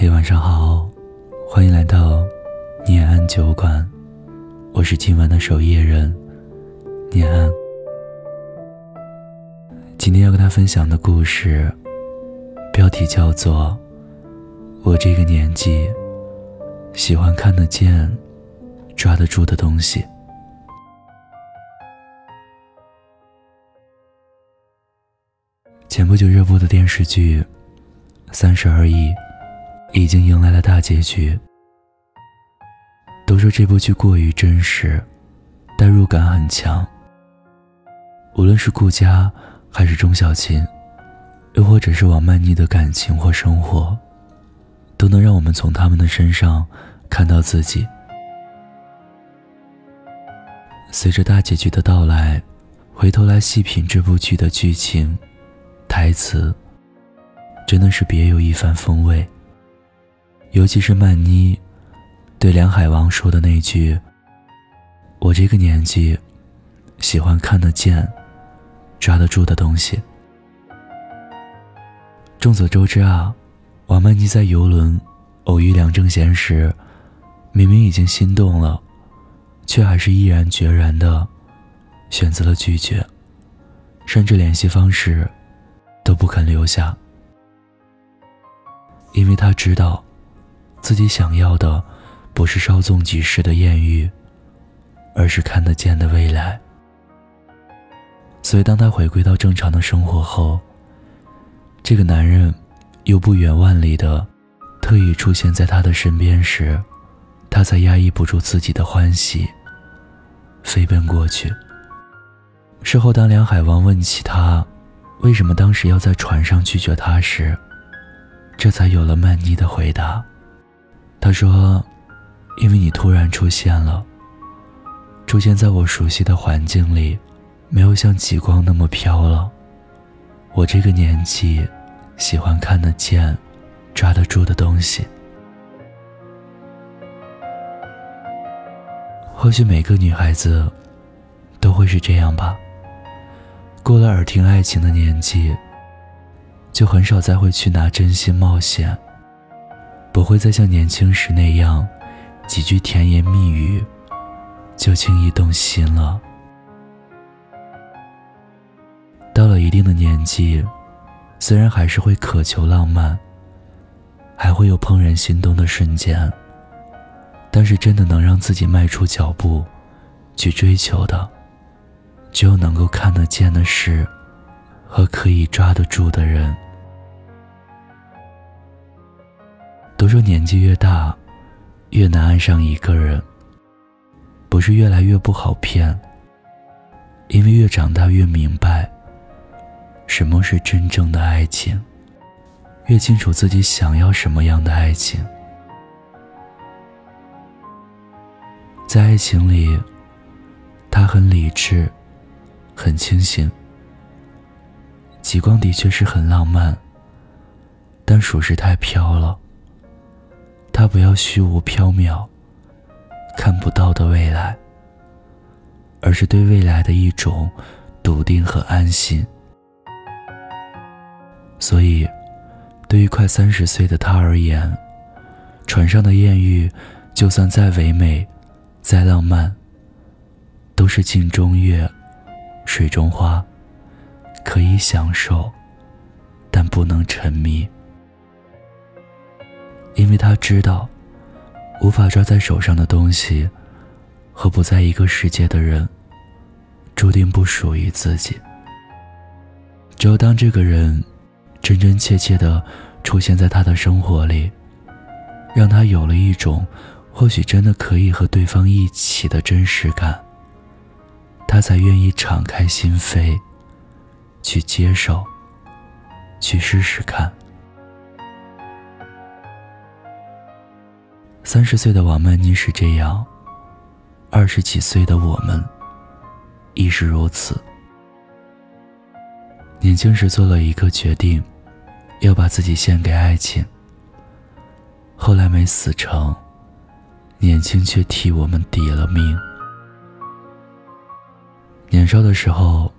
嘿，晚上好，欢迎来到念安酒馆，我是今晚的守夜人念安。今天要跟他分享的故事，标题叫做《我这个年纪喜欢看得见、抓得住的东西》。前不久热播的电视剧《三十而已》。已经迎来了大结局。都说这部剧过于真实，代入感很强。无论是顾佳，还是钟小琴，又或者是王曼妮的感情或生活，都能让我们从他们的身上看到自己。随着大结局的到来，回头来细品这部剧的剧情、台词，真的是别有一番风味。尤其是曼妮对梁海王说的那句：“我这个年纪喜欢看得见、抓得住的东西。”众所周知啊，王曼妮在游轮偶遇梁正贤时，明明已经心动了，却还是毅然决然的选择了拒绝，甚至联系方式都不肯留下，因为他知道。自己想要的，不是稍纵即逝的艳遇，而是看得见的未来。所以，当他回归到正常的生活后，这个男人又不远万里的特意出现在他的身边时，他才压抑不住自己的欢喜，飞奔过去。事后，当梁海王问起他为什么当时要在船上拒绝他时，这才有了曼妮的回答。他说：“因为你突然出现了，出现在我熟悉的环境里，没有像极光那么飘了。我这个年纪，喜欢看得见、抓得住的东西。或许每个女孩子都会是这样吧。过了耳听爱情的年纪，就很少再会去拿真心冒险。”不会再像年轻时那样，几句甜言蜜语就轻易动心了。到了一定的年纪，虽然还是会渴求浪漫，还会有怦然心动的瞬间，但是真的能让自己迈出脚步去追求的，只有能够看得见的事和可以抓得住的人。都说年纪越大，越难爱上一个人。不是越来越不好骗，因为越长大越明白，什么是真正的爱情，越清楚自己想要什么样的爱情。在爱情里，他很理智，很清醒。极光的确是很浪漫，但属实太飘了。他不要虚无缥缈、看不到的未来，而是对未来的一种笃定和安心。所以，对于快三十岁的他而言，船上的艳遇，就算再唯美、再浪漫，都是镜中月、水中花，可以享受，但不能沉迷。因为他知道，无法抓在手上的东西，和不在一个世界的人，注定不属于自己。只有当这个人真真切切的出现在他的生活里，让他有了一种或许真的可以和对方一起的真实感，他才愿意敞开心扉，去接受，去试试看。三十岁的王曼妮是这样，二十几岁的我们亦是如此。年轻时做了一个决定，要把自己献给爱情。后来没死成，年轻却替我们抵了命。年少的时候，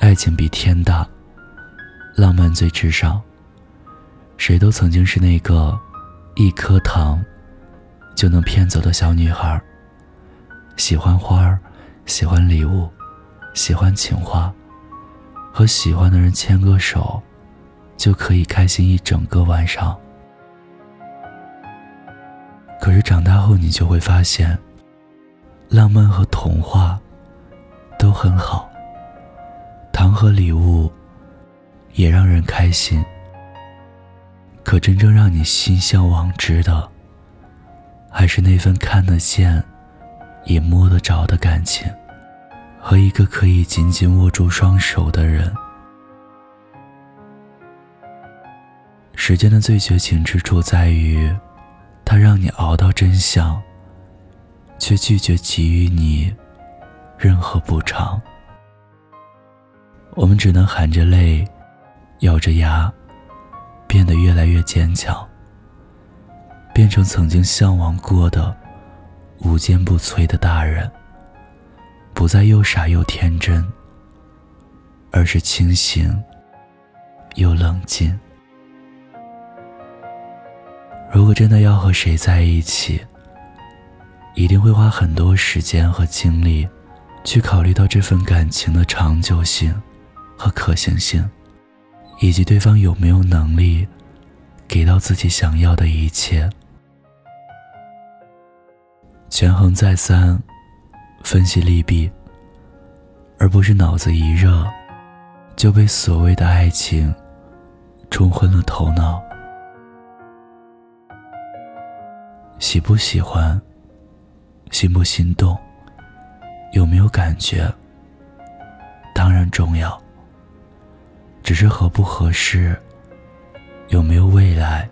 爱情比天大，浪漫最至上。谁都曾经是那个。一颗糖就能骗走的小女孩，喜欢花儿，喜欢礼物，喜欢情话，和喜欢的人牵个手，就可以开心一整个晚上。可是长大后，你就会发现，浪漫和童话都很好，糖和礼物也让人开心。可真正让你心向往之的，还是那份看得见、也摸得着的感情，和一个可以紧紧握住双手的人。时间的最绝情之处在于，它让你熬到真相，却拒绝给予你任何补偿。我们只能含着泪，咬着牙。变得越来越坚强，变成曾经向往过的无坚不摧的大人，不再又傻又天真，而是清醒又冷静。如果真的要和谁在一起，一定会花很多时间和精力，去考虑到这份感情的长久性和可行性。以及对方有没有能力给到自己想要的一切，权衡再三，分析利弊，而不是脑子一热就被所谓的爱情冲昏了头脑。喜不喜欢，心不心动，有没有感觉，当然重要。只是合不合适，有没有未来，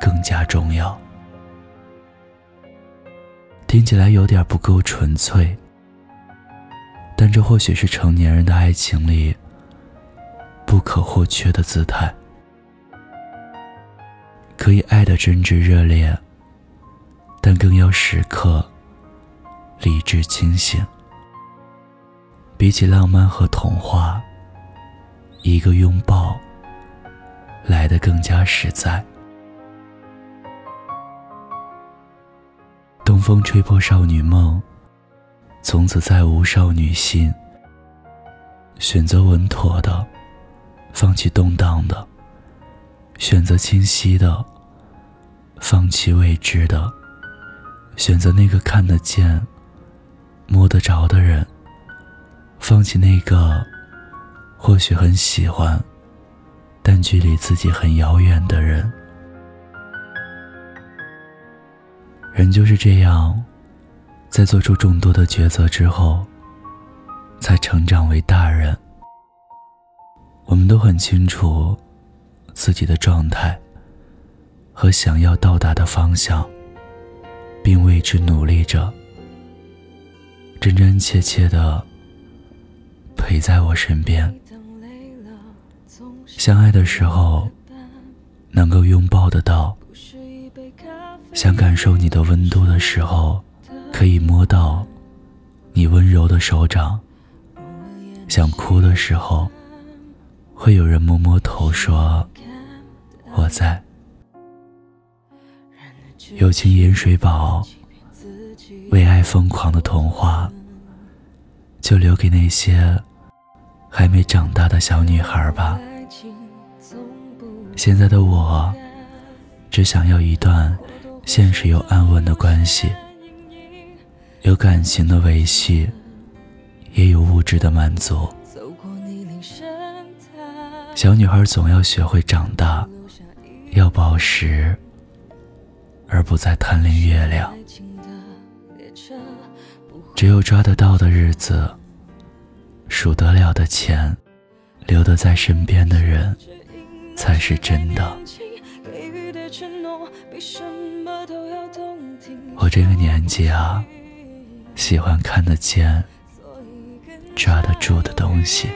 更加重要。听起来有点不够纯粹，但这或许是成年人的爱情里不可或缺的姿态。可以爱的真挚热烈，但更要时刻理智清醒。比起浪漫和童话。一个拥抱来的更加实在。东风吹破少女梦，从此再无少女心。选择稳妥的，放弃动荡的；选择清晰的，放弃未知的；选择那个看得见、摸得着的人，放弃那个。或许很喜欢，但距离自己很遥远的人。人就是这样，在做出众多的抉择之后，才成长为大人。我们都很清楚自己的状态和想要到达的方向，并为之努力着。真真切切的陪在我身边。相爱的时候，能够拥抱得到；想感受你的温度的时候，可以摸到你温柔的手掌；想哭的时候，会有人摸摸头说我在。友情饮水饱，为爱疯狂的童话，就留给那些还没长大的小女孩吧。现在的我，只想要一段现实又安稳的关系，有感情的维系，也有物质的满足。小女孩总要学会长大，要宝石，而不再贪恋月亮。只有抓得到的日子，数得了的钱，留得在身边的人。才是真的。我这个年纪啊，喜欢看得见、抓得住的东西。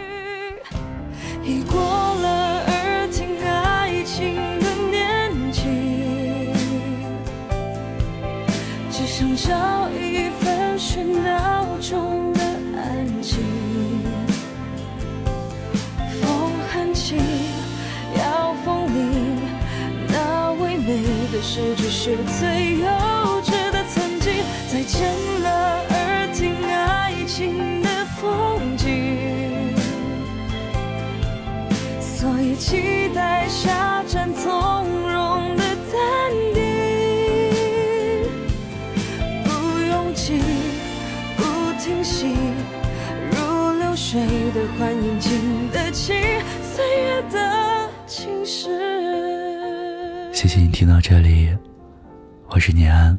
只是最后谢谢你听到这里，我是念安，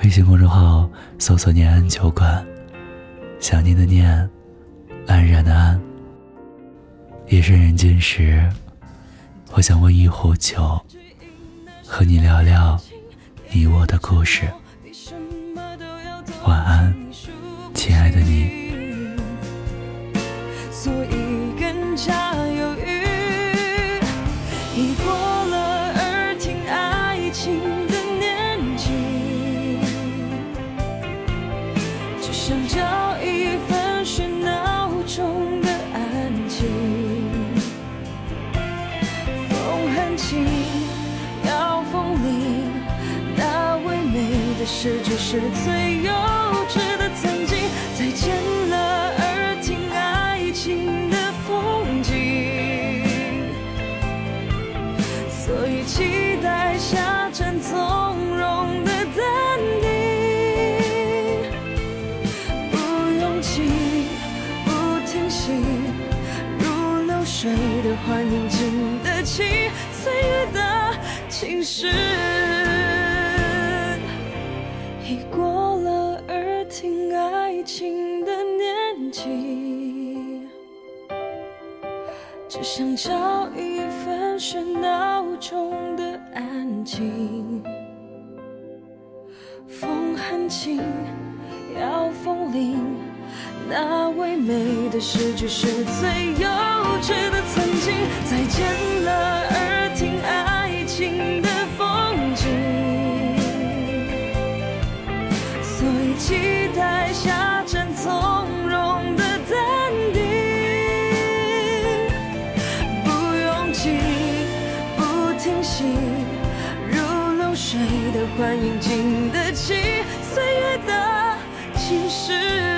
微信公众号搜索“念安酒馆”，想念的念，安然的安。夜深人静时，我想温一壶酒，和你聊聊你我的故事。晚安，亲爱的你。美的诗句是最幼稚的曾经。再见了，耳听爱情的风景。所以期待下站从容的淡定，不拥挤，不停息，如流水的欢迎，经得起岁月的侵蚀。已过了耳听爱情的年纪。只想找一份喧闹中的安静。风很轻，要风铃，那唯美的诗句是最幼稚的曾经。再见了，耳听爱情的风景。期待下站从容的淡定，不用急，不停息，如流水的欢迎，经得起岁月的侵蚀。